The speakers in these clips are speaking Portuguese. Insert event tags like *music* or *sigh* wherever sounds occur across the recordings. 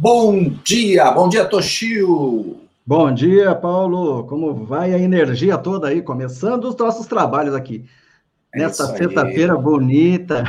Bom dia, bom dia, Toshio. Bom dia, Paulo. Como vai a energia toda aí? Começando os nossos trabalhos aqui. É Nesta sexta-feira bonita.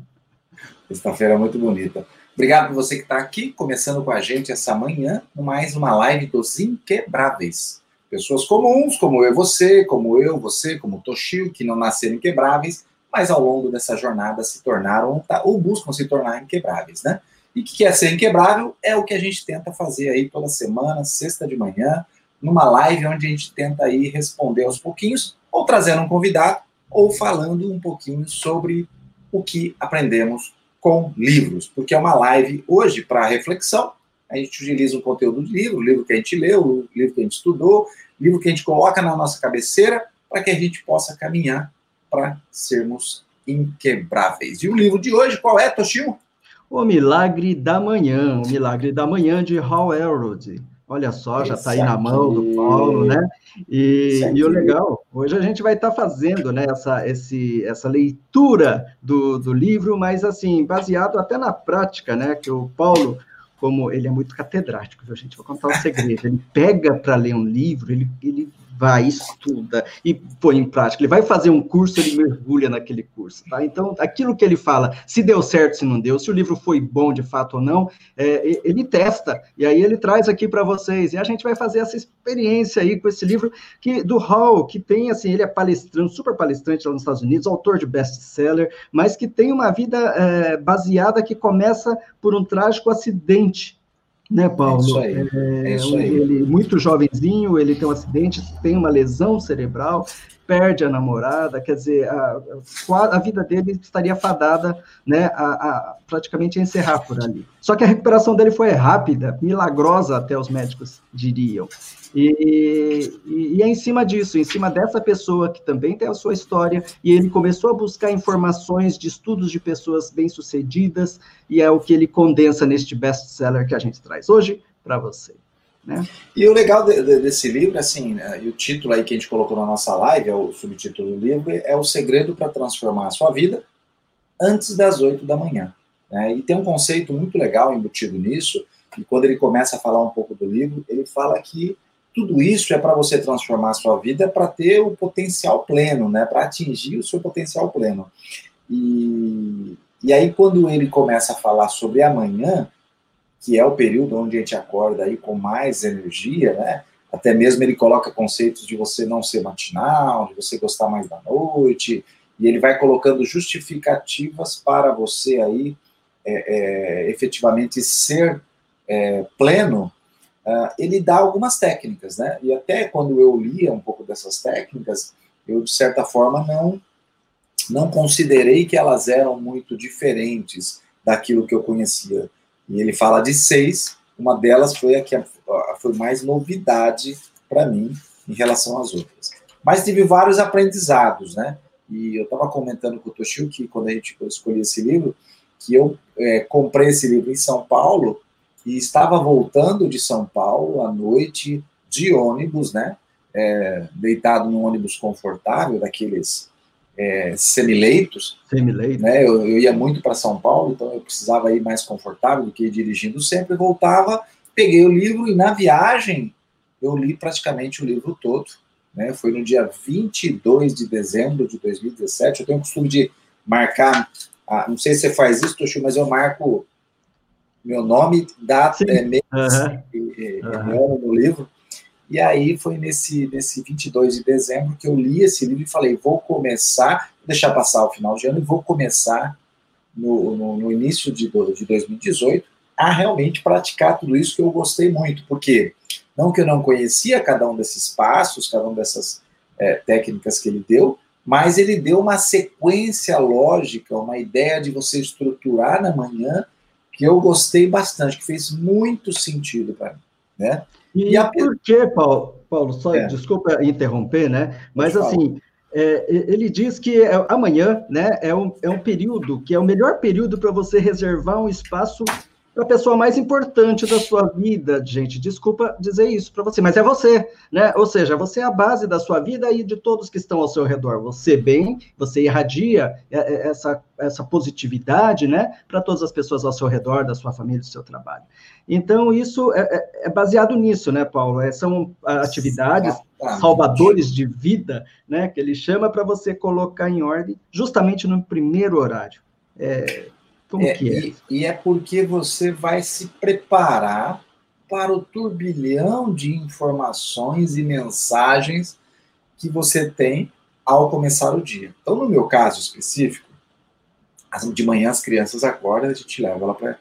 *laughs* Sexta-feira muito bonita. Obrigado por você que está aqui, começando com a gente essa manhã, mais uma live dos Inquebráveis. Pessoas comuns, como eu e você, como eu, você, como Toshio, que não nasceram inquebráveis, mas ao longo dessa jornada se tornaram ou buscam se tornar inquebráveis, né? E que quer ser inquebrável é o que a gente tenta fazer aí toda semana, sexta de manhã, numa live onde a gente tenta aí responder aos pouquinhos, ou trazendo um convidado, ou falando um pouquinho sobre o que aprendemos com livros, porque é uma live hoje para reflexão. A gente utiliza um conteúdo de livro, o livro que a gente leu, o livro que a gente estudou, o livro que a gente coloca na nossa cabeceira, para que a gente possa caminhar para sermos inquebráveis. E o livro de hoje, qual é, Toshio? O Milagre da Manhã, o Milagre da Manhã de Hal Elrod. Olha só, já está aí na mão do Paulo, né? E, e, o legal, hoje a gente vai estar tá fazendo né, essa, esse, essa leitura do, do livro, mas assim, baseado até na prática, né? Que o Paulo, como ele é muito catedrático, viu, gente? Vou contar um segredo. Ele pega para ler um livro, ele, ele vai, estuda e põe em prática. Ele vai fazer um curso, ele mergulha naquele curso, tá? Então, aquilo que ele fala, se deu certo, se não deu, se o livro foi bom de fato ou não, é, ele testa, e aí ele traz aqui para vocês, e a gente vai fazer essa experiência aí com esse livro que do Hall, que tem, assim, ele é palestrante, super palestrante lá nos Estados Unidos, autor de best-seller, mas que tem uma vida é, baseada que começa por um trágico acidente, né, Paulo? É isso aí. É, é isso aí. Ele, muito jovenzinho, ele tem um acidente, tem uma lesão cerebral, perde a namorada, quer dizer, a, a vida dele estaria fadada, né, a, a, praticamente a encerrar por ali. Só que a recuperação dele foi rápida, milagrosa, até os médicos diriam. E, e, e, é em cima disso, em cima dessa pessoa que também tem a sua história, e ele começou a buscar informações de estudos de pessoas bem-sucedidas, e é o que ele condensa neste best-seller que a gente traz hoje para você. Né? E o legal de, de, desse livro, assim, né, e o título aí que a gente colocou na nossa live, é o subtítulo do livro, é O Segredo para Transformar a Sua Vida antes das oito da manhã. Né? E tem um conceito muito legal embutido nisso, e quando ele começa a falar um pouco do livro, ele fala que tudo isso é para você transformar a sua vida para ter o potencial pleno, né? para atingir o seu potencial pleno. E, e aí, quando ele começa a falar sobre amanhã, que é o período onde a gente acorda aí com mais energia, né? Até mesmo ele coloca conceitos de você não ser matinal, de você gostar mais da noite, e ele vai colocando justificativas para você aí é, é, efetivamente ser é, pleno. Uh, ele dá algumas técnicas, né? E até quando eu lia um pouco dessas técnicas, eu de certa forma não não considerei que elas eram muito diferentes daquilo que eu conhecia e ele fala de seis, uma delas foi a que foi mais novidade para mim em relação às outras. Mas tive vários aprendizados, né? E eu estava comentando com o Toshio que quando a gente escolheu esse livro, que eu é, comprei esse livro em São Paulo e estava voltando de São Paulo à noite de ônibus, né? É, deitado num ônibus confortável, daqueles é, semileitos. Semileito. Né? Eu, eu ia muito para São Paulo, então eu precisava ir mais confortável do que ir dirigindo sempre. Voltava, peguei o livro e na viagem eu li praticamente o livro todo. Né? Foi no dia 22 de dezembro de 2017. Eu tenho o costume de marcar, ah, não sei se você faz isso, Toshio, mas eu marco meu nome, data, é, mês uhum. e, e, uhum. no livro. E aí foi nesse, nesse 22 de dezembro que eu li esse livro e falei, vou começar, vou deixar passar o final de ano e vou começar no, no, no início de, de 2018 a realmente praticar tudo isso que eu gostei muito, porque não que eu não conhecia cada um desses passos, cada um dessas é, técnicas que ele deu, mas ele deu uma sequência lógica, uma ideia de você estruturar na manhã que eu gostei bastante, que fez muito sentido para mim, né? E, e a... por que, Paulo, Paulo só é. desculpa interromper, né? Mas assim, é, ele diz que é, amanhã né, é, um, é um período que é o melhor período para você reservar um espaço para a pessoa mais importante da sua vida, gente. Desculpa dizer isso para você, mas é você, né? Ou seja, você é a base da sua vida e de todos que estão ao seu redor. Você bem, você irradia é, é, essa, essa positividade, né, para todas as pessoas ao seu redor, da sua família, do seu trabalho. Então, isso é, é, é baseado nisso, né, Paulo? É, são atividades Exatamente. salvadores de vida, né, que ele chama para você colocar em ordem justamente no primeiro horário. É, como é, que é? E, e é porque você vai se preparar para o turbilhão de informações e mensagens que você tem ao começar o dia. Então, no meu caso específico, de manhã as crianças acordam, a gente leva ela para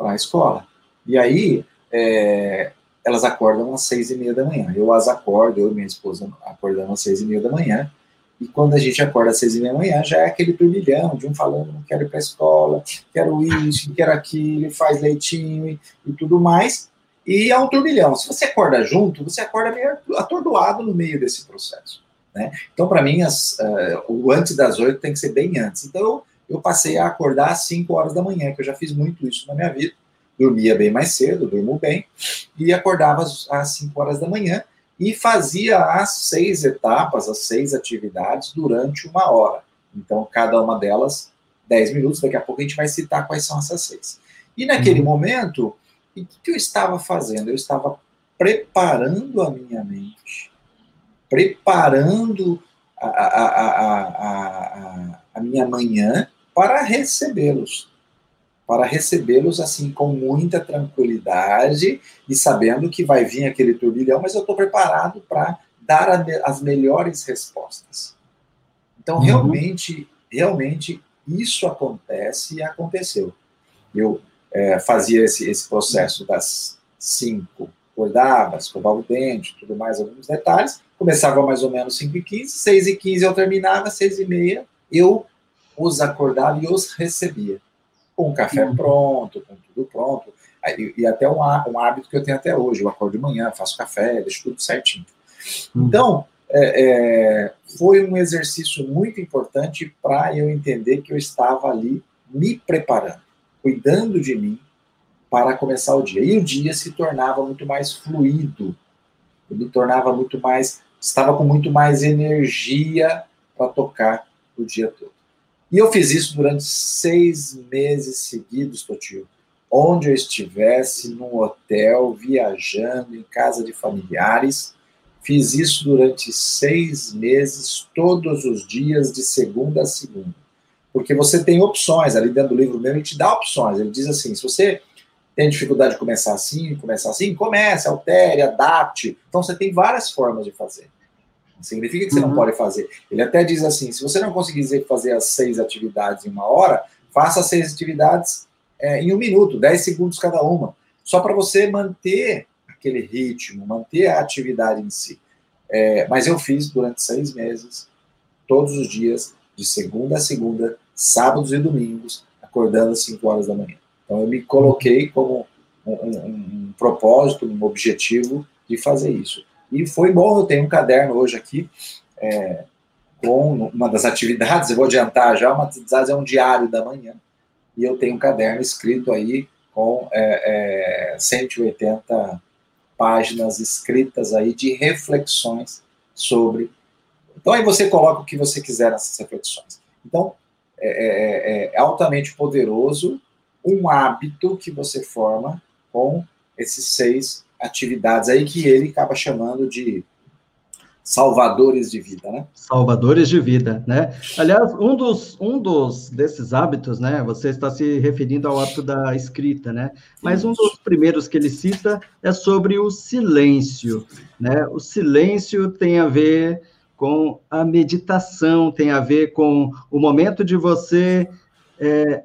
a escola. E aí, é, elas acordam às seis e meia da manhã. Eu as acordo, eu e minha esposa acordamos às seis e meia da manhã, e quando a gente acorda às seis e meia da manhã, já é aquele turbilhão de um falando, não quero ir para a escola, quero isso, quero aquilo, faz leitinho e, e, tudo mais. E é um turbilhão. Se você acorda junto, você acorda meio atordoado no meio desse processo. Né? Então, para mim, as, uh, o antes das oito tem que ser bem antes. Então, eu passei a acordar às cinco horas da manhã, que eu já fiz muito isso na minha vida. Dormia bem mais cedo, durmo bem, e acordava às cinco horas da manhã e fazia as seis etapas, as seis atividades durante uma hora. Então, cada uma delas, dez minutos, daqui a pouco a gente vai citar quais são essas seis. E naquele uhum. momento, o que eu estava fazendo? Eu estava preparando a minha mente, preparando a, a, a, a, a minha manhã para recebê-los para recebê-los assim com muita tranquilidade e sabendo que vai vir aquele turbilhão, mas eu estou preparado para dar a, as melhores respostas. Então, uhum. realmente, realmente isso acontece e aconteceu. Eu é, fazia esse, esse processo das cinco, acordava, escovava o dente, tudo mais, alguns detalhes. Começava mais ou menos 5 e 15, 6 e 15 eu terminava, 6 e meia eu os acordava e os recebia com o café uhum. pronto, com tudo pronto. E, e, até um, um, hábito que eu tenho até hoje, eu acordo de manhã, faço café, deixo tudo certinho. Uhum. Então, é, é, foi um exercício muito importante para eu entender que eu estava ali me preparando, cuidando de mim para começar o dia. E o dia se tornava muito mais fluido, eu me tornava muito mais, estava com muito mais energia para tocar o dia todo. E eu fiz isso durante seis meses seguidos, Totio. Onde eu estivesse, num hotel, viajando, em casa de familiares. Fiz isso durante seis meses, todos os dias, de segunda a segunda. Porque você tem opções, ali dentro do livro mesmo, ele te dá opções. Ele diz assim: se você tem dificuldade de começar assim, começar assim, comece, altere, adapte. Então você tem várias formas de fazer. Significa que você uhum. não pode fazer. Ele até diz assim: se você não conseguir fazer as seis atividades em uma hora, faça as seis atividades é, em um minuto, dez segundos cada uma, só para você manter aquele ritmo, manter a atividade em si. É, mas eu fiz durante seis meses, todos os dias, de segunda a segunda, sábados e domingos, acordando às cinco horas da manhã. Então eu me coloquei como um, um, um propósito, um objetivo de fazer isso. E foi bom, eu tenho um caderno hoje aqui, é, com uma das atividades, eu vou adiantar já, uma das atividades é um diário da manhã, e eu tenho um caderno escrito aí com é, é, 180 páginas escritas aí de reflexões sobre. Então aí você coloca o que você quiser nessas reflexões. Então é, é, é, é altamente poderoso um hábito que você forma com esses seis atividades aí que ele acaba chamando de salvadores de vida, né? Salvadores de vida, né? Aliás, um dos, um dos desses hábitos, né? Você está se referindo ao hábito da escrita, né? Mas um dos primeiros que ele cita é sobre o silêncio, né? O silêncio tem a ver com a meditação, tem a ver com o momento de você é,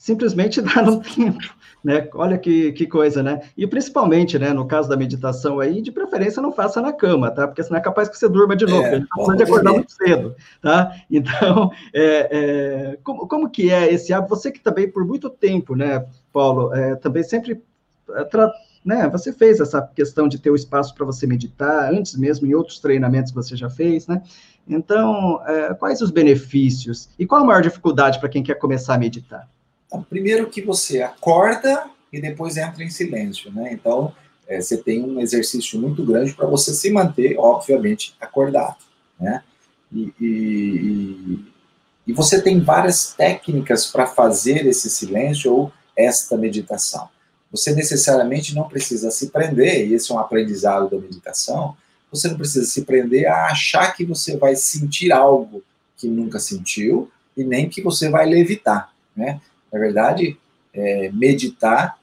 simplesmente *laughs* dar um tempo né? Olha que, que coisa, né? E principalmente, né, no caso da meditação aí, de preferência não faça na cama, tá? Porque senão é capaz que você durma de novo, é, a gente precisa de acordar muito cedo, tá? Então, *laughs* é, é, como, como que é esse hábito? Você que também por muito tempo, né, Paulo, é, também sempre é, né, você fez essa questão de ter o espaço para você meditar, antes mesmo em outros treinamentos que você já fez, né? Então, é, quais os benefícios? E qual a maior dificuldade para quem quer começar a meditar? Então, primeiro que você acorda e depois entra em silêncio, né? Então, é, você tem um exercício muito grande para você se manter, obviamente, acordado, né? E, e, e você tem várias técnicas para fazer esse silêncio ou esta meditação. Você necessariamente não precisa se prender, e esse é um aprendizado da meditação, você não precisa se prender a achar que você vai sentir algo que nunca sentiu e nem que você vai levitar, né? Na verdade, é, meditar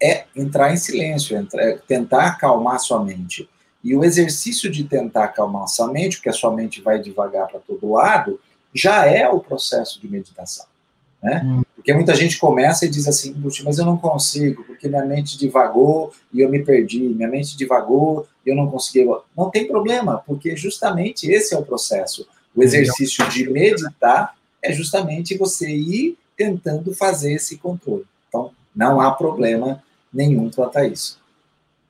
é entrar em silêncio, é tentar acalmar sua mente. E o exercício de tentar acalmar sua mente, porque a sua mente vai devagar para todo lado, já é o processo de meditação. Né? Hum. Porque muita gente começa e diz assim, mas eu não consigo, porque minha mente divagou e eu me perdi, minha mente divagou e eu não consegui. Não tem problema, porque justamente esse é o processo. O exercício de meditar é justamente você ir tentando fazer esse controle. Então, não há problema nenhum quanto a isso.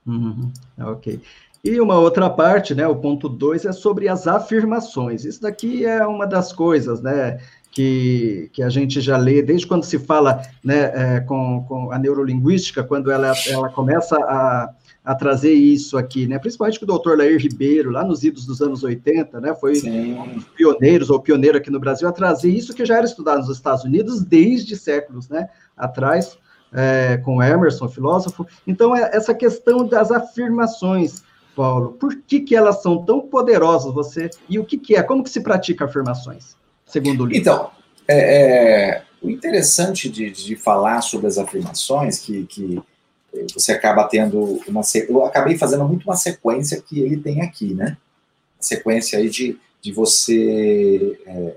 Uhum. Ok. E uma outra parte, né, o ponto 2, é sobre as afirmações. Isso daqui é uma das coisas, né, que, que a gente já lê desde quando se fala né, é, com, com a neurolinguística, quando ela, ela começa a, a trazer isso aqui, né? Principalmente que o doutor Lair Ribeiro, lá nos idos dos anos 80, né? Foi Sim. um dos pioneiros, ou pioneiro aqui no Brasil, a trazer isso que já era estudado nos Estados Unidos desde séculos, né? Atrás, é, com Emerson, filósofo. Então, é essa questão das afirmações, Paulo, por que, que elas são tão poderosas, você, e o que, que é, como que se pratica afirmações? segundo o livro? Então, é, é, o interessante de, de, falar sobre as afirmações, que, que você acaba tendo uma. Eu acabei fazendo muito uma sequência que ele tem aqui, né? Sequência aí de, de você. É,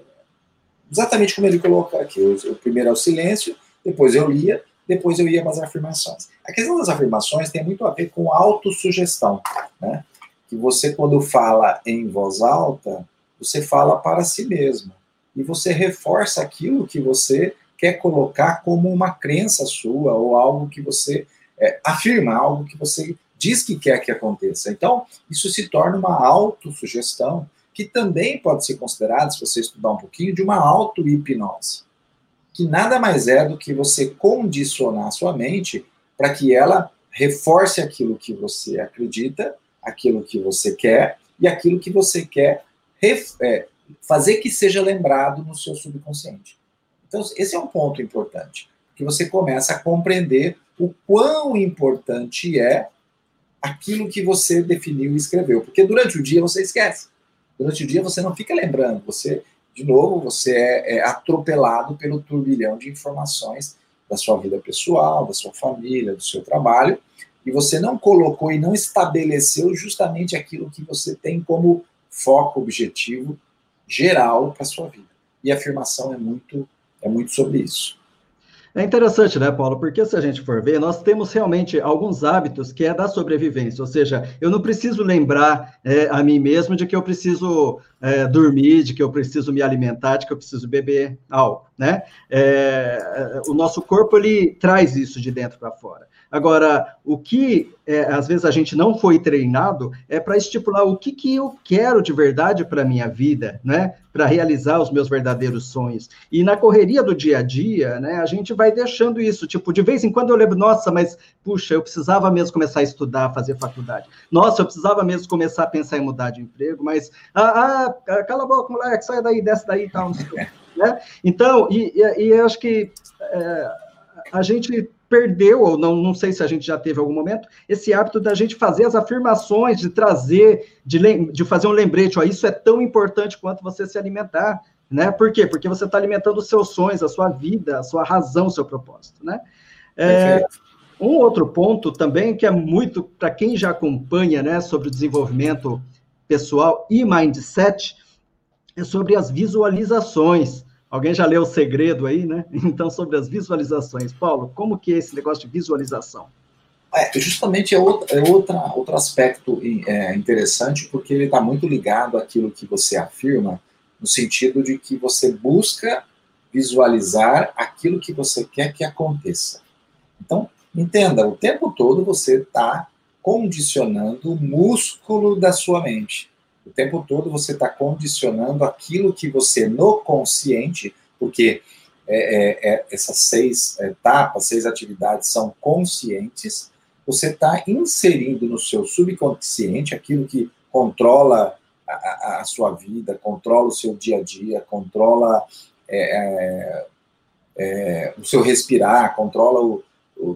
exatamente como ele coloca aqui. O, o primeiro é o silêncio, depois eu lia, depois eu ia para as afirmações. A questão das afirmações tem muito a ver com autossugestão, né? Que você, quando fala em voz alta, você fala para si mesmo e você reforça aquilo que você quer colocar como uma crença sua ou algo que você é, afirma, algo que você diz que quer que aconteça. Então, isso se torna uma autossugestão, que também pode ser considerada, se você estudar um pouquinho, de uma auto-hipnose, que nada mais é do que você condicionar a sua mente para que ela reforce aquilo que você acredita, aquilo que você quer e aquilo que você quer é, fazer que seja lembrado no seu subconsciente. Então, esse é um ponto importante, que você começa a compreender o quão importante é aquilo que você definiu e escreveu, porque durante o dia você esquece. Durante o dia você não fica lembrando, você, de novo, você é, é atropelado pelo turbilhão de informações da sua vida pessoal, da sua família, do seu trabalho, e você não colocou e não estabeleceu justamente aquilo que você tem como foco objetivo geral para sua vida. E a afirmação é muito, é muito sobre isso. É interessante, né, Paulo? Porque se a gente for ver, nós temos realmente alguns hábitos que é da sobrevivência, ou seja, eu não preciso lembrar é, a mim mesmo de que eu preciso é, dormir, de que eu preciso me alimentar, de que eu preciso beber álcool, né? É, o nosso corpo ele traz isso de dentro para fora. Agora, o que é, às vezes a gente não foi treinado é para estipular o que, que eu quero de verdade para a minha vida, né? Para realizar os meus verdadeiros sonhos. E na correria do dia a dia, né, a gente vai deixando isso. Tipo, de vez em quando eu lembro, nossa, mas puxa, eu precisava mesmo começar a estudar, fazer faculdade. Nossa, eu precisava mesmo começar a pensar em mudar de emprego, mas ah, ah cala a boca, moleque, sai daí, desce daí e tal. Né? Então, e, e, e eu acho que é, a gente perdeu, ou não, não sei se a gente já teve algum momento, esse hábito da gente fazer as afirmações, de trazer, de, de fazer um lembrete, ó, isso é tão importante quanto você se alimentar, né? Por quê? Porque você está alimentando os seus sonhos, a sua vida, a sua razão, o seu propósito, né? É, um outro ponto também que é muito para quem já acompanha, né, sobre o desenvolvimento pessoal e mindset, é sobre as visualizações. Alguém já leu o segredo aí, né? *laughs* Então, sobre as visualizações. Paulo, como que é esse negócio de visualização? É, justamente é, outro, é outra, outro aspecto é, interessante, porque ele está muito ligado àquilo que você afirma, no sentido de que você busca visualizar aquilo que você quer que aconteça. Então, entenda, o tempo todo você está condicionando o músculo da sua mente. O tempo todo você está condicionando aquilo que você, no consciente, porque é, é, essas seis etapas, seis atividades são conscientes, você está inserindo no seu subconsciente aquilo que controla a, a, sua vida, controla o seu dia a dia, controla é, é, o seu respirar, controla o,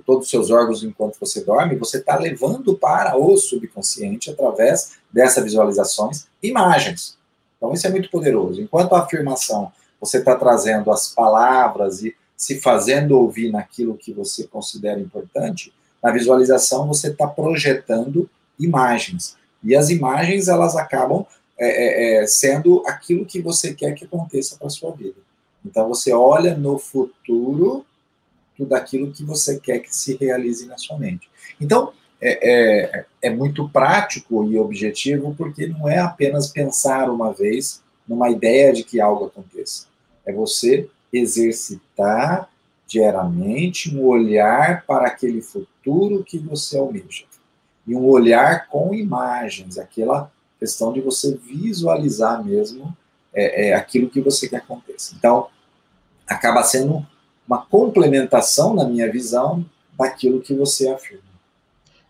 todos os seus órgãos enquanto você dorme, você está levando para o subconsciente, através dessas visualizações, imagens. Então, isso é muito poderoso. Enquanto a afirmação, você está trazendo as palavras e se fazendo ouvir naquilo que você considera importante, na visualização você está projetando imagens. E as imagens, elas acabam é, é, é, sendo aquilo que você quer que aconteça para a sua vida. Então, você olha no futuro tudo aquilo que você quer que se realize na sua mente. Então, é, é, é, muito prático e objetivo, porque não é apenas pensar uma vez numa ideia de que algo aconteça. É você exercitar diariamente um olhar para aquele futuro que você almeja. E um olhar com imagens, aquela questão de você visualizar mesmo é, é, aquilo que você quer que aconteça. Então, acaba sendo uma complementação, na minha visão, daquilo que você afirma.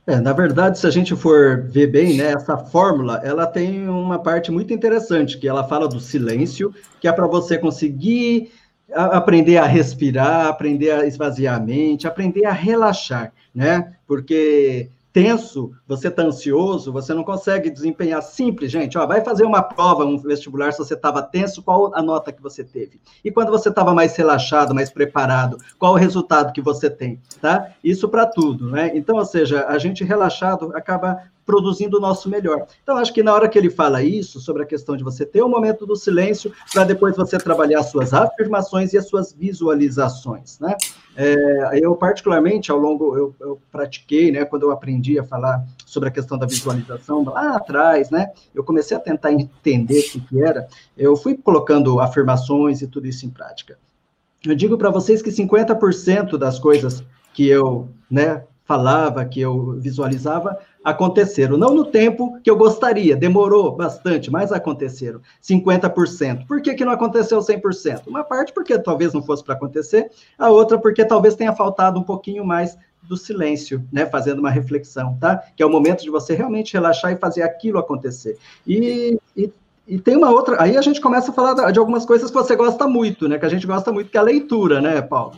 É, na verdade, se a gente for ver bem, né, essa fórmula, ela tem uma parte muito interessante, que ela fala do silêncio, que é para você conseguir aprender a respirar, aprender a esvaziar a mente, aprender a relaxar, né? Porque tenso, você está ansioso, você não consegue desempenhar simples, gente. Ó, vai fazer uma prova, um vestibular, se você estava tenso, qual a nota que você teve? E quando você estava mais relaxado, mais preparado, qual o resultado que você tem, tá? Isso para tudo, né? Então, ou seja, a gente relaxado acaba produzindo o nosso melhor. Então, acho que na hora que ele fala isso, sobre a questão de você ter um momento do silêncio, para depois você trabalhar as suas afirmações e as suas visualizações, né? É, eu, particularmente, ao longo, eu, eu, pratiquei, né, quando eu aprendi a falar sobre a questão da visualização, lá atrás, né, eu comecei a tentar entender o que, era, eu fui colocando afirmações e tudo isso em prática. Eu digo para vocês que 50% das coisas que eu, né, falava, que eu visualizava, aconteceram. Não no tempo que eu gostaria, demorou bastante, mas aconteceram. 50%. Por que, que não aconteceu 100%? Uma parte porque talvez não fosse para acontecer, a outra porque talvez tenha faltado um pouquinho mais do silêncio, né, fazendo uma reflexão, tá? Que é o momento de você realmente relaxar e fazer aquilo acontecer. E, e, e tem uma outra, aí a gente começa a falar de algumas coisas que você gosta muito, né, que a gente gosta muito, que é a leitura, né, Paulo?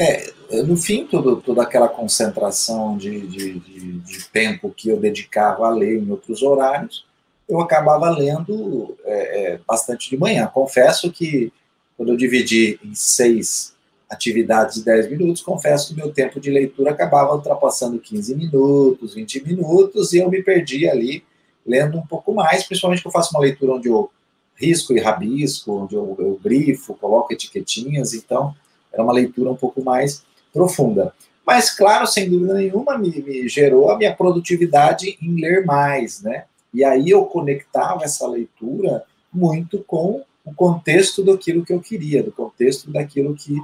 É, no fim, tudo, toda aquela concentração de, de, de, de, tempo que eu dedicava a ler em outros horários, eu acabava lendo é, é, bastante de manhã. Confesso que, quando eu dividi em seis atividades de 10 minutos, confesso que meu tempo de leitura acabava ultrapassando 15 minutos, 20 minutos, e eu me perdia ali lendo um pouco mais, principalmente que eu faço uma leitura onde eu risco e rabisco, onde eu, eu grifo, coloco etiquetinhas, então era uma leitura um pouco mais profunda. Mas, claro, sem dúvida nenhuma, me, me gerou a minha produtividade em ler mais, né? E aí eu conectava essa leitura muito com o contexto daquilo que eu queria, do contexto daquilo que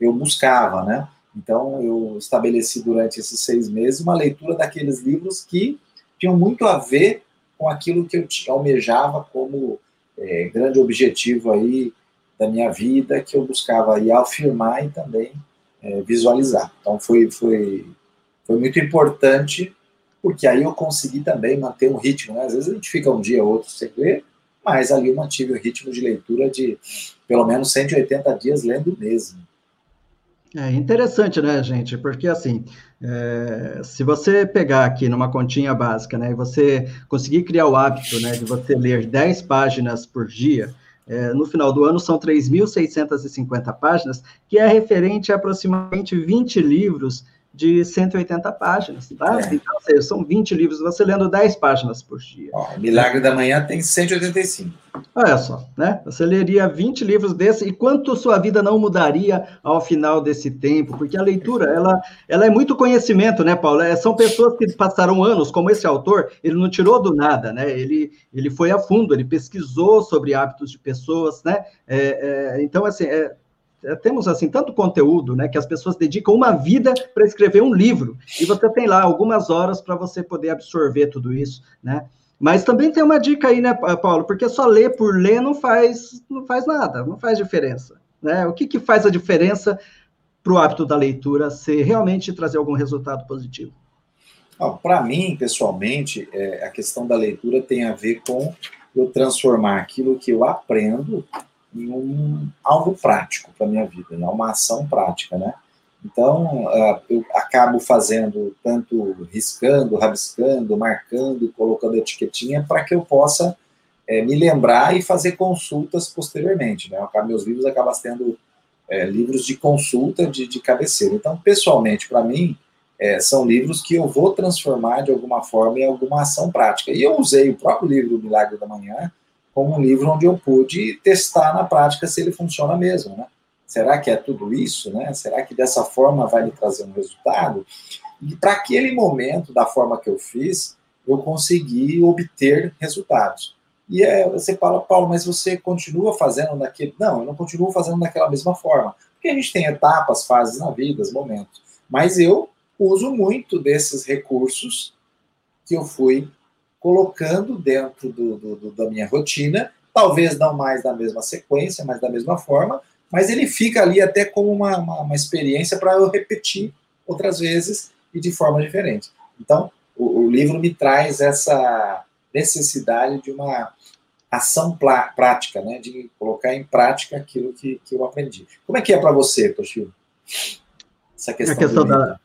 eu buscava, né? Então, eu estabeleci durante esses seis meses uma leitura daqueles livros que tinham muito a ver com aquilo que eu almejava como é, grande objetivo aí da minha vida que eu buscava aí afirmar e também é, visualizar. Então foi, foi, foi muito importante, porque aí eu consegui também manter um ritmo. Né? Às vezes a gente fica um dia ou outro sem ler, mas ali eu mantive o ritmo de leitura de pelo menos 180 dias lendo mesmo. É interessante, né, gente? Porque assim, é, se você pegar aqui numa continha básica, né, e você conseguir criar o hábito, né, de você ler 10 páginas por dia, é, no final do ano são 3.650 páginas, que é referente a aproximadamente 20 livros de 180 páginas, tá? É. Então, seja, são 20 livros, você lendo 10 páginas por dia. Ó, Milagre da Manhã tem 185. Olha só, né? Você leria 20 livros desse e quanto sua vida não mudaria ao final desse tempo? Porque a leitura, ela, ela é muito conhecimento, né, Paulo? É, são pessoas que passaram anos, como esse autor, ele não tirou do nada, né? Ele, ele foi a fundo, ele pesquisou sobre hábitos de pessoas, né? É, é, então, assim, é, é, temos assim tanto conteúdo, né, que as pessoas dedicam uma vida para escrever um livro e você tem lá algumas horas para você poder absorver tudo isso, né? Mas também tem uma dica aí, né, Paulo? Porque só ler por ler não faz não faz nada, não faz diferença. Né? O que, que faz a diferença para o hábito da leitura ser realmente trazer algum resultado positivo? Para mim, pessoalmente, é, a questão da leitura tem a ver com eu transformar aquilo que eu aprendo em um, algo prático para minha vida, né? uma ação prática, né? Então, uh, eu acabo fazendo tanto riscando, rabiscando, marcando, colocando etiquetinha para que eu possa é, me lembrar e fazer consultas posteriormente. Né? Meus livros acabam sendo é, livros de consulta de, de cabeceira. Então, pessoalmente, para mim, é, são livros que eu vou transformar de alguma forma em alguma ação prática. E eu usei o próprio livro Milagre da Manhã como um livro onde eu pude testar na prática se ele funciona mesmo, né? Será que é tudo isso, né? Será que dessa forma vai me trazer um resultado? E para aquele momento, da forma que eu fiz, eu consegui obter resultados. E é, você fala, Paulo, mas você continua fazendo daquele. Não, eu não continuo fazendo daquela mesma forma. Porque a gente tem etapas, fases na vida, momentos. Mas eu uso muito desses recursos que eu fui colocando dentro do, do, do, da minha rotina, talvez não mais da mesma sequência, mas da mesma forma, mas ele fica ali até como uma, uma, uma experiência para eu repetir outras vezes e de forma diferente. Então, o, o livro me traz essa necessidade de uma ação prática, né, de colocar em prática aquilo que, que eu aprendi. Como é que é para você, Toshio? Essa questão, a questão da,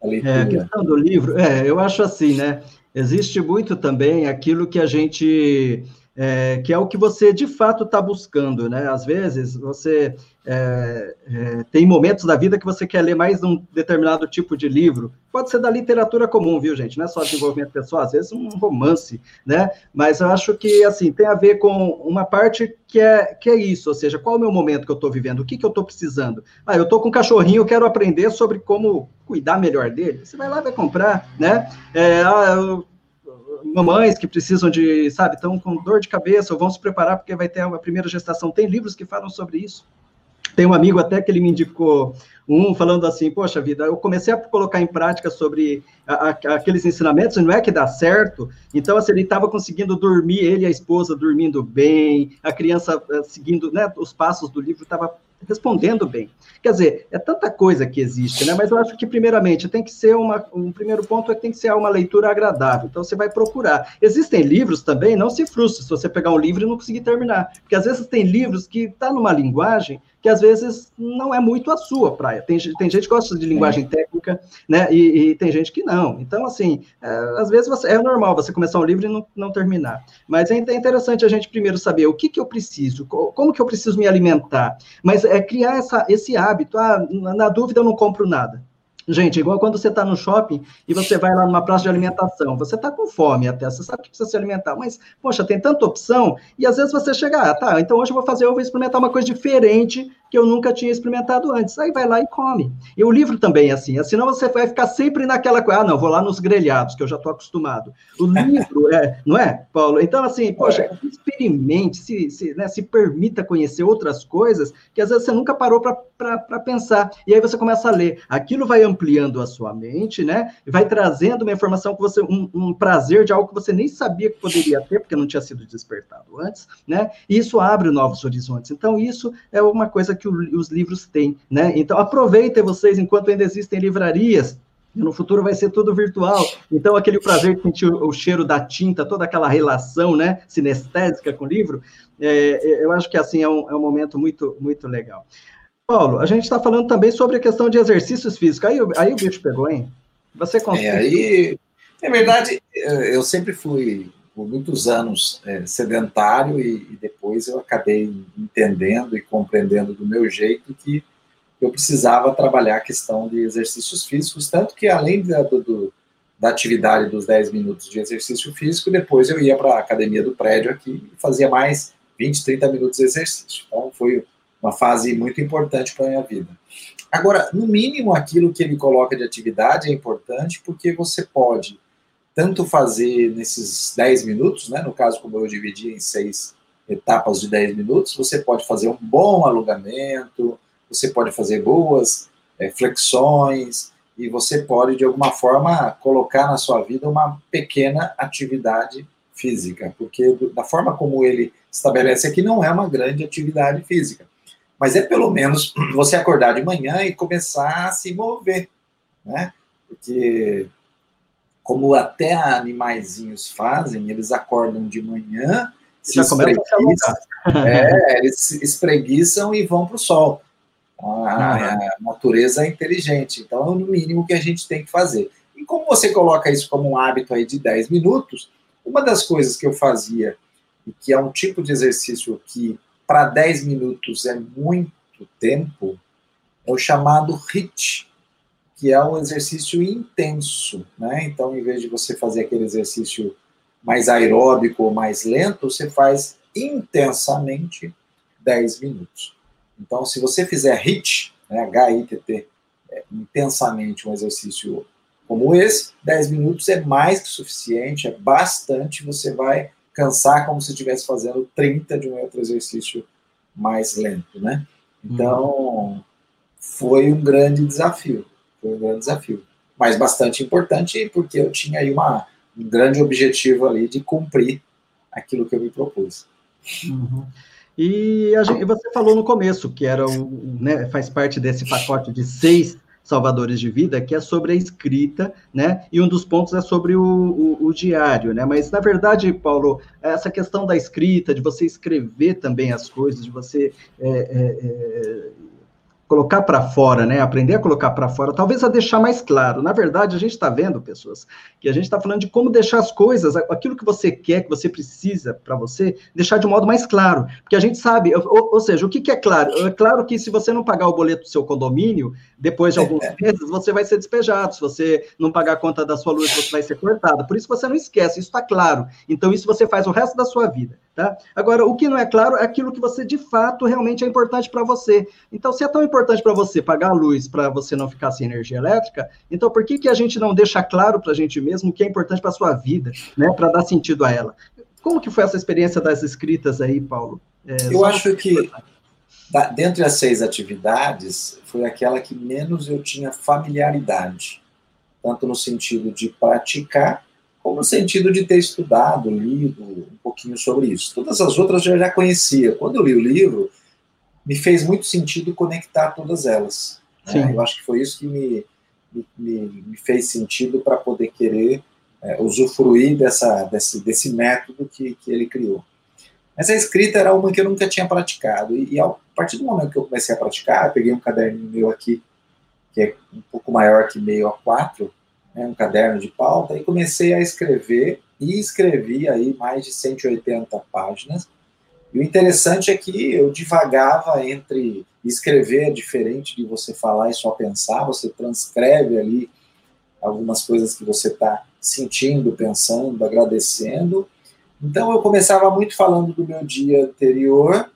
é, a questão do livro, é, eu acho assim, né? Existe muito também aquilo que a gente é, que é o que você de fato está buscando, né? Às vezes você é, é, tem momentos da vida que você quer ler mais um determinado tipo de livro. Pode ser da literatura comum, viu, gente? Não é só desenvolvimento pessoal, às vezes um romance, né? Mas eu acho que assim tem a ver com uma parte que é que é isso, ou seja, qual é o meu momento que eu estou vivendo, o que, que eu estou precisando. Ah, eu estou com um cachorrinho, eu quero aprender sobre como cuidar melhor dele. Você vai lá vai comprar, né? É, ah, eu mamães que precisam de, sabe, estão com dor de cabeça ou vão se preparar porque vai ter uma primeira gestação. Tem livros que falam sobre isso. Tem um amigo até que ele me indicou um falando assim, poxa vida, eu comecei a colocar em prática sobre a, a, aqueles ensinamentos, não é que dá certo, então assim, ele estava conseguindo dormir, ele e a esposa dormindo bem, a criança eh, seguindo né, os passos do livro, estava respondendo bem. Quer dizer, é tanta coisa que existe, né? Mas eu acho que, primeiramente, tem que ser uma. Um primeiro ponto é que tem que ser uma leitura agradável. Então, você vai procurar. Existem livros também, não se frustre se você pegar um livro e não conseguir terminar. Porque às vezes tem livros que tá numa linguagem que às vezes não é muito a sua praia. Tem, tem gente que gosta de linguagem é. técnica, né? E, e, tem gente que não. Então, assim, é, às vezes você, é normal você começar um livro e não, não terminar. Mas é, é interessante a gente primeiro saber o que, que eu preciso, como que eu preciso me alimentar. Mas é criar essa, esse hábito. Ah, na dúvida eu não compro nada. Gente, igual quando você está no shopping e você vai lá numa praça de alimentação, você está com fome até, você sabe que precisa se alimentar, mas, poxa, tem tanta opção, e às vezes você chega, ah, tá, então hoje eu vou fazer, eu vou experimentar uma coisa diferente que eu nunca tinha experimentado antes. Aí vai lá e come. E o livro também é assim, é, senão você vai ficar sempre naquela coisa, ah, não, vou lá nos grelhados, que eu já estou acostumado. O livro, é, *laughs* não é, Paulo? Então, assim, poxa, experimente, se, se, né, se permita conhecer outras coisas que às vezes você nunca parou para pensar. E aí você começa a ler. Aquilo vai ampliando a sua mente, né? Vai trazendo uma informação que você, um, um prazer de algo que você nem sabia que poderia ter, porque não tinha sido despertado antes, né? E isso abre novos horizontes. Então, isso é uma coisa que o, os livros têm, né? Então, aproveitem vocês enquanto ainda existem livrarias, no futuro vai ser tudo virtual. Então, aquele prazer de sentir o, cheiro da tinta, toda aquela relação, né, sinestésica com o livro, é, é, eu acho que, assim, é um, é um momento muito, muito legal. Paulo, a gente está falando também sobre a questão de exercícios físicos. Aí, aí o bicho pegou, hein? Você consegue... É, aí, é verdade, eu sempre fui por muitos anos é, sedentário e, e, depois eu acabei entendendo e compreendendo do meu jeito que eu precisava trabalhar a questão de exercícios físicos, tanto que além da, do, da atividade dos 10 minutos de exercício físico, depois eu ia para a academia do prédio aqui e fazia mais 20, 30 minutos de exercício. Então foi uma fase muito importante para a minha vida. Agora, no mínimo, aquilo que ele coloca de atividade é importante porque você pode tanto fazer nesses 10 minutos, né, no caso como eu dividi em seis etapas de 10 minutos, você pode fazer um bom alongamento, você pode fazer boas é, flexões, e você pode, de alguma forma, colocar na sua vida uma pequena atividade física, porque da forma como ele estabelece aqui, não é uma grande atividade física. Mas é pelo menos você acordar de manhã e começar a se mover, né? Porque como até animaizinhos fazem, eles acordam de manhã, se espreguiçam, *laughs* é, eles se espreguiçam e vão para o sol. A, a, natureza é inteligente, então é no mínimo que a gente tem que fazer. E como você coloca isso como um hábito aí de 10 minutos, uma das coisas que eu fazia, e que é um tipo de exercício que para 10 minutos é muito tempo, é o chamado HIT, que é um exercício intenso, né? Então, em vez de você fazer aquele exercício mais aeróbico ou mais lento, você faz intensamente 10 minutos. Então, se você fizer HIT, né, H-I-T-T, é, intensamente um exercício como esse, 10 minutos é mais que suficiente, é bastante, você vai cansar como se estivesse fazendo 30 de um outro exercício mais lento, né? Então, uhum. foi um grande desafio, foi um grande desafio, mas bastante importante porque eu tinha aí uma, um grande objetivo ali de cumprir aquilo que eu me propus. Uhum. E gente, você falou no começo que era um, né, faz parte desse pacote de seis salvadores de vida, que é sobre a escrita, né? E um dos pontos é sobre o, o, o, diário, né? Mas, na verdade, Paulo, essa questão da escrita, de você escrever também as coisas, de você é, é, é colocar para fora, né? Aprender a colocar para fora, talvez a deixar mais claro. Na verdade, a gente está vendo, pessoas, que a gente está falando de como deixar as coisas, aquilo que você quer, que você precisa para você, deixar de um modo mais claro. Porque a gente sabe, ou, ou, seja, o que, que é claro? É claro que se você não pagar o boleto do seu condomínio, depois de alguns meses, você vai ser despejado. Se você não pagar a conta da sua luz, você vai ser cortado. Por isso você não esquece, isso está claro. Então, isso você faz o resto da sua vida. Tá? Agora, o que não é claro é aquilo que você de fato realmente é importante para você. Então, se é tão importante para você pagar a luz para você não ficar sem energia elétrica, então por que, que a gente não deixa claro para a gente mesmo o que é importante para a sua vida, né, para dar sentido a ela? Como que foi essa experiência das escritas aí, Paulo? É, eu acho que, da, dentre as seis atividades, foi aquela que menos eu tinha familiaridade, tanto no sentido de praticar, como no sentido de ter estudado, lido um pouquinho sobre isso. Todas as outras eu já conhecia. Quando eu li o livro, me fez muito sentido conectar todas elas. Né? Eu acho que foi isso que me, me, me fez sentido para poder querer é, usufruir dessa, desse, desse método que, que ele criou. Mas a escrita era uma que eu nunca tinha praticado. E, e a partir do momento que eu comecei a praticar, eu peguei um caderninho meu aqui, que é um pouco maior que meio a quatro, né, um caderno de pauta, e comecei a escrever, e escrevi aí mais de 180 páginas. E o interessante é que eu divagava entre escrever diferente de você falar e só pensar, você transcreve ali algumas coisas que você está sentindo, pensando, agradecendo. Então eu começava muito falando do meu dia anterior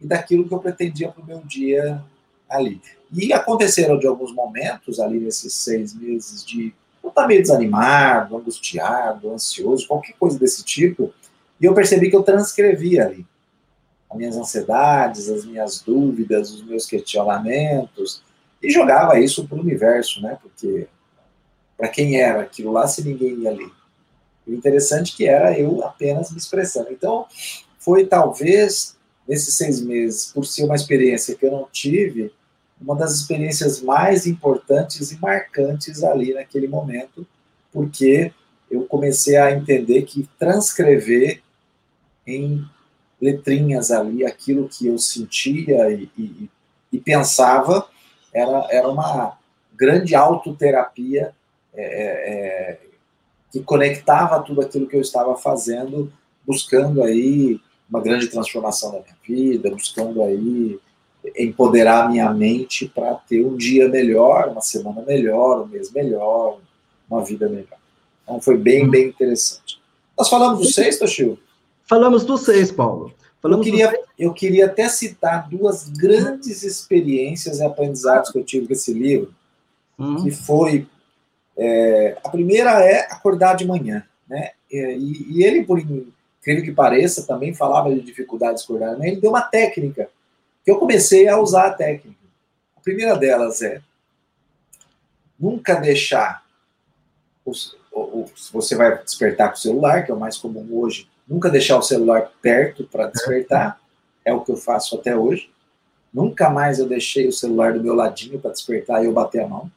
e daquilo que eu pretendia para o meu dia ali. E aconteceram de alguns momentos ali nesses seis meses de eu estar meio desanimado, angustiado, ansioso, qualquer coisa desse tipo, e eu percebi que eu transcrevi ali as minhas ansiedades, as minhas dúvidas, os meus questionamentos, e jogava isso para o universo, né? Porque para quem era aquilo lá se ninguém ia ler? O interessante é que era eu apenas me expressando. Então, foi talvez nesses seis meses, por ser uma experiência que eu não tive, uma das experiências mais importantes e marcantes ali naquele momento, porque eu comecei a entender que transcrever em letrinhas ali aquilo que eu sentia e, e, e pensava era, era uma grande autoterapia é, é, é que conectava tudo aquilo que eu estava fazendo, buscando aí uma grande transformação da minha vida, buscando aí empoderar a minha mente para ter um dia melhor, uma semana melhor, um mês melhor, uma vida melhor. Então foi bem, bem interessante. Nós falamos do seis, Toshio? Falamos do seis, Paulo. Falamos eu, queria, eu queria até citar duas grandes experiências e aprendizados que eu tive com esse livro, uhum. que foi é, a primeira é acordar de manhã, né? E, e, ele, por incrível que pareça, também falava de dificuldades de acordar, né? Ele deu uma técnica que eu comecei a usar a técnica. A primeira delas é nunca deixar os, se você vai despertar com o celular, que é o mais comum hoje, nunca deixar o celular perto para despertar, é o que eu faço até hoje. Nunca mais eu deixei o celular do meu ladinho para despertar e eu bater a mão.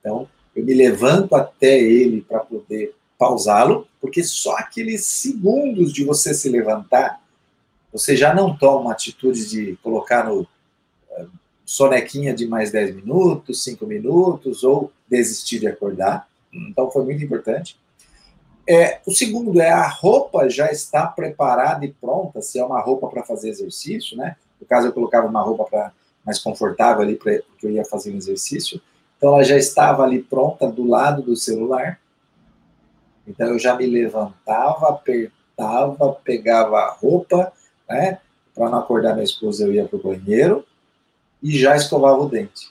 Então, eu me levanto até ele para poder pausá-lo, porque só aqueles segundos de você se levantar, você já não toma atitude de colocar no uh, sonequinha de mais 10 minutos, 5 minutos, ou desistir de acordar. Então, foi muito importante. É, o segundo é a roupa já está preparada e pronta, se é uma roupa para fazer exercício, né? No caso, eu colocava uma roupa pra, mais confortável ali, pra, porque eu ia fazer um exercício. Então, ela já estava ali pronta do lado do celular. Então, eu já me levantava, apertava, pegava a roupa, né? Para não acordar minha esposa, eu ia para o banheiro e já escovava o dente.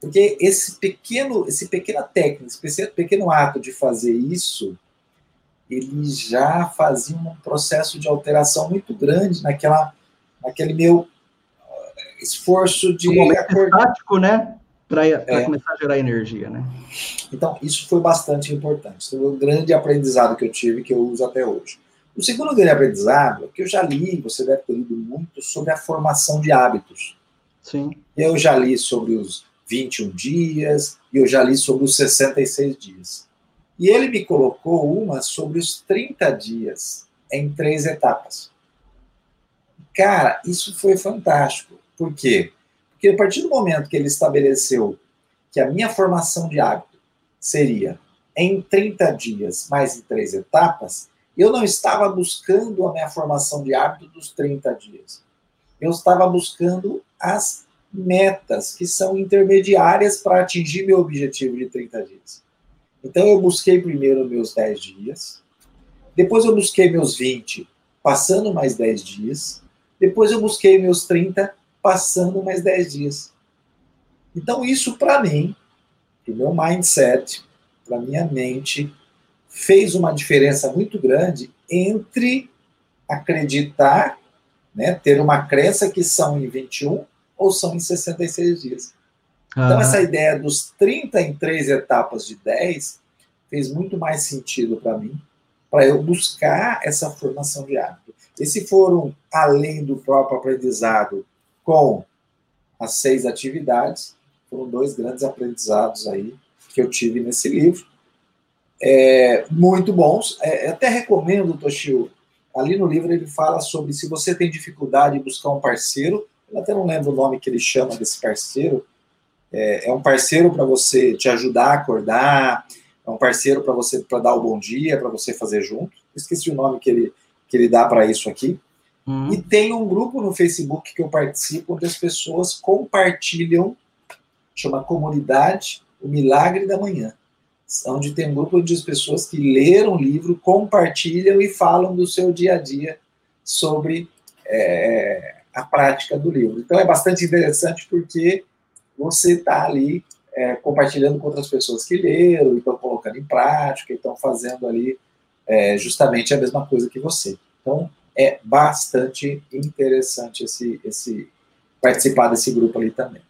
Porque esse pequeno, esse pequena técnica, esse pequeno ato de fazer isso, ele já fazia um processo de alteração muito grande naquela, naquele meu esforço de. Um momento estático, né? Para é. começar a gerar energia, né? Então, isso foi bastante importante. Foi um grande aprendizado que eu tive, que eu uso até hoje. O segundo grande aprendizado, que eu já li, você deve ter lido muito, sobre a formação de hábitos. Sim. Eu já li sobre os 21 dias, e eu já li sobre os 66 dias. E ele me colocou uma sobre os 30 dias, em três etapas. Cara, isso foi fantástico. Por quê? Porque a partir do momento que ele estabeleceu que a minha formação de hábito seria em 30 dias, mais em três etapas, eu não estava buscando a minha formação de hábito dos 30 dias. Eu estava buscando as metas que são intermediárias para atingir meu objetivo de 30 dias. Então eu busquei primeiro meus 10 dias, depois eu busquei meus 20, passando mais 10 dias, depois eu busquei meus 30, passando mais 10 dias. Então, isso para mim, para o meu mindset, para minha mente, fez uma diferença muito grande entre acreditar, né, ter uma crença que são em 21 ou são em 66 dias. Então, essa ideia dos 30 em três etapas de 10 fez muito mais sentido para mim, para eu buscar essa formação de hábito. E se foram além do próprio aprendizado com as seis atividades. Foram dois grandes aprendizados aí que eu tive nesse livro. É, muito bons. É, até recomendo, Toshio, ali no livro ele fala sobre se você tem dificuldade em buscar um parceiro, eu até não lembro o nome que ele chama desse parceiro, é, é um parceiro para você te ajudar a acordar, é um parceiro para você para dar o bom dia, para você fazer junto. Esqueci o nome que ele, que ele dá para isso aqui. Uhum. E tem um grupo no Facebook que eu participo onde as pessoas compartilham, chama Comunidade O Milagre da Manhã. Onde tem um grupo de pessoas que leram o livro, compartilham e falam do seu dia a dia sobre é, a prática do livro. Então é bastante interessante porque você está ali é, compartilhando com outras pessoas que leram, estão colocando em prática, estão fazendo ali é, justamente a mesma coisa que você. Então, é bastante interessante esse, esse participar desse grupo ali também.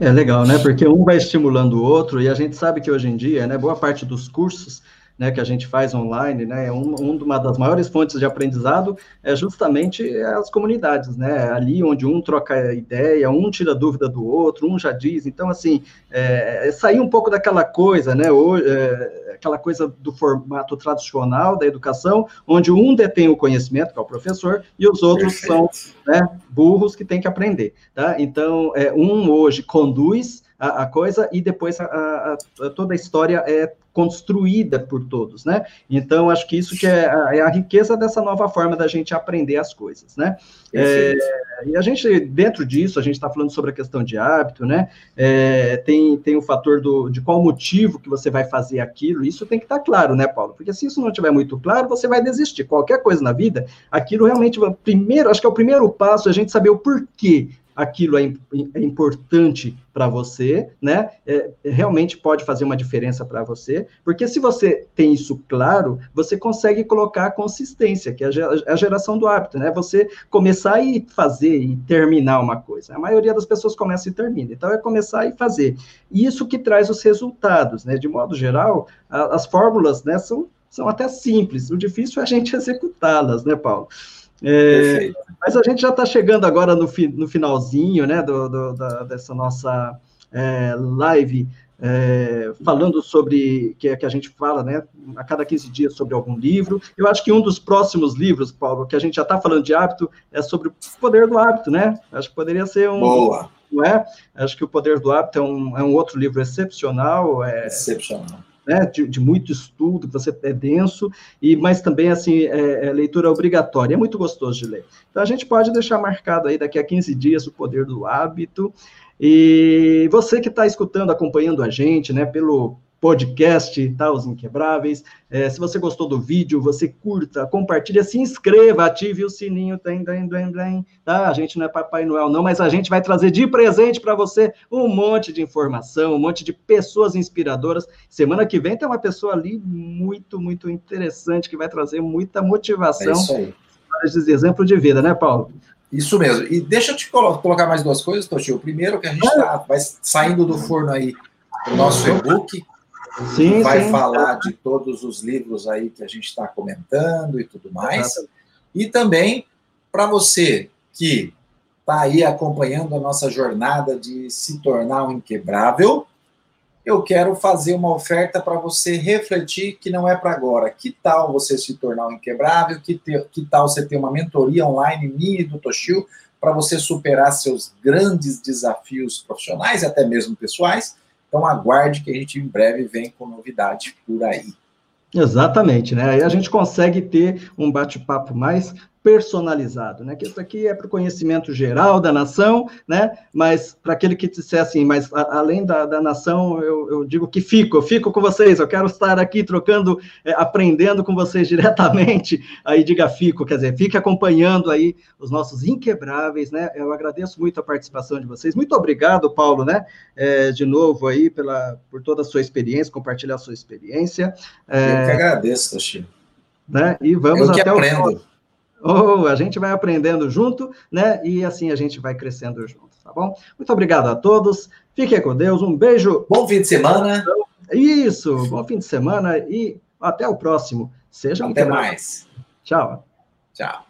É legal, né? Porque um vai estimulando o outro, e a gente sabe que hoje em dia, né, boa parte dos cursos né, que a gente faz online, né, é um, uma das maiores fontes de aprendizado é justamente as comunidades, né, ali onde um troca ideia, um tira dúvida do outro, um já diz, então, assim, é, é sair um pouco daquela coisa, né, hoje, é, aquela coisa do formato tradicional da educação, onde um detém o conhecimento, que é o professor, e os outros Perfeito. são né, burros que têm que aprender, tá? Então, é, um hoje conduz a, a coisa e depois a, a, toda a história é construída por todos, né? Então, acho que isso que é a, é a riqueza dessa nova forma da gente aprender as coisas, né? É, e a gente, dentro disso, a gente está falando sobre a questão de hábito, né? É, tem, tem o fator do, de qual motivo que você vai fazer aquilo, isso tem que estar tá claro, né, Paulo? Porque se isso não estiver muito claro, você vai desistir. Qualquer coisa na vida, aquilo realmente, primeiro, acho que é o primeiro passo a gente saber o porquê aquilo é, é importante para você, né? É, realmente pode fazer uma diferença para você, porque se você tem isso claro, você consegue colocar a consistência, que é a geração do hábito, né? Você começar e fazer e terminar uma coisa. A maioria das pessoas começa e termina, então é começar e fazer. E isso que traz os resultados, né? De modo geral, a, as fórmulas, né, são, são até simples, o difícil é a gente *laughs* executá-las, né, Paulo? É, mas a gente já está chegando agora no, fi, no finalzinho, né, do, do da, dessa nossa é, live, é, falando sobre, que, que a gente fala, né, a cada 15 dias sobre algum livro. Eu acho que um dos próximos livros, Paulo, que a gente já está falando de hábito, é sobre o poder do hábito, né? Acho que poderia ser um... Boa! Não é? Acho que o Poder do Hábito é um, é um outro livro excepcional. É, excepcional né, de, de, muito estudo, que você é denso, e mas também assim é, é, leitura obrigatória, é muito gostoso de ler. Então a gente pode deixar marcado aí daqui a 15 dias o poder do hábito. E você que está escutando, acompanhando a gente, né, pelo podcast, tá? Os Inquebráveis. É, se você gostou do vídeo, você curta, compartilha, se inscreva, ative o sininho, tem, tem, tem, tem, tá? A gente não é Papai Noel, não, mas a gente vai trazer de presente para você um monte de informação, um monte de pessoas inspiradoras. Semana que vem tem uma pessoa ali muito, muito interessante que vai trazer muita motivação. É isso aí. Exemplo de vida, né, Paulo? Isso mesmo. E deixa eu te colocar mais duas coisas, Toshio. O primeiro, que a gente está vai saindo do forno aí o nosso e-book, Sim, vai sim. falar de todos os livros aí que a gente está comentando e tudo mais. Exato. E também para você que está aí acompanhando a nossa jornada de se tornar um inquebrável, eu quero fazer uma oferta para você refletir que não é para agora. Que tal você se tornar um inquebrável? Que, que tal você ter uma mentoria online minha e do Toshio para você superar seus grandes desafios profissionais e até mesmo pessoais? Então aguarde que a gente em breve vem com novidade por aí. Exatamente, né? Aí a gente consegue ter um bate-papo mais personalizado, né? Que isso aqui é para o conhecimento geral da nação, né? Mas para aquele que disser assim, mas a, além da, da nação, eu, eu, digo que fico, eu fico com vocês, eu quero estar aqui trocando, é, aprendendo com vocês *laughs* diretamente, aí diga fico, quer dizer, fique acompanhando aí os nossos inquebráveis, né? Eu agradeço muito a participação de vocês, muito obrigado, Paulo, né? É, de novo aí pela, por toda a sua experiência, compartilhar a sua experiência. É, eu que agradeço, Toshio. Né? E vamos eu que até aprendo. o próximo. Oh, a gente vai aprendendo junto, né? E assim a gente vai crescendo junto, tá bom? Muito obrigado a todos. Fiquem com Deus. Um beijo. Bom fim de semana. Isso, bom fim de semana e até o próximo. Seja Até mais. Tchau. Tchau.